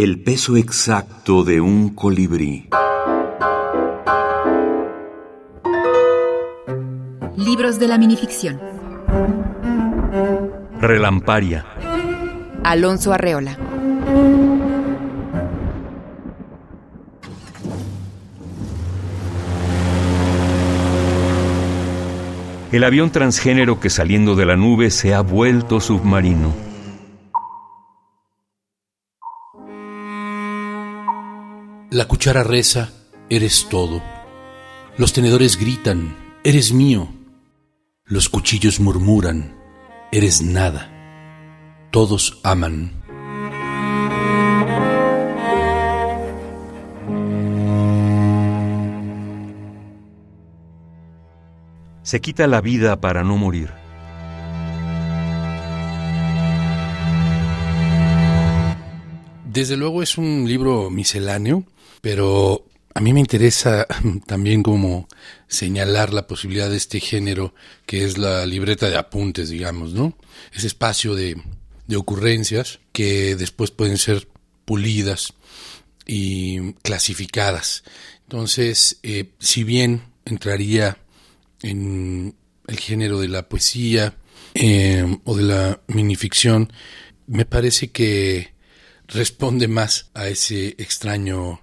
El peso exacto de un colibrí. Libros de la minificción. Relamparia. Alonso Arreola. El avión transgénero que saliendo de la nube se ha vuelto submarino. La cuchara reza, eres todo. Los tenedores gritan, eres mío. Los cuchillos murmuran, eres nada. Todos aman. Se quita la vida para no morir. Desde luego es un libro misceláneo, pero a mí me interesa también como señalar la posibilidad de este género que es la libreta de apuntes, digamos, ¿no? Ese espacio de, de ocurrencias que después pueden ser pulidas y clasificadas. Entonces, eh, si bien entraría en el género de la poesía eh, o de la minificción, me parece que responde más a ese extraño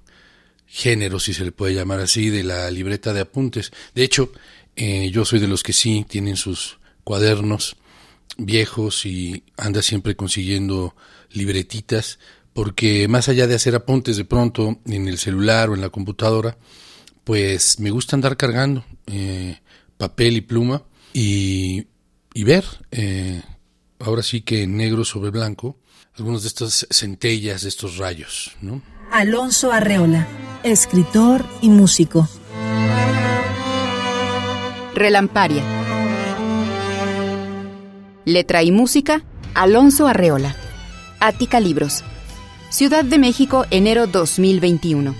género, si se le puede llamar así, de la libreta de apuntes. De hecho, eh, yo soy de los que sí tienen sus cuadernos viejos y anda siempre consiguiendo libretitas, porque más allá de hacer apuntes de pronto en el celular o en la computadora, pues me gusta andar cargando eh, papel y pluma y, y ver, eh, ahora sí que en negro sobre blanco, algunas de estas centellas, de estos rayos, ¿no? Alonso Arreola, escritor y músico. Relamparia. Letra y música, Alonso Arreola. Ática Libros. Ciudad de México, enero 2021.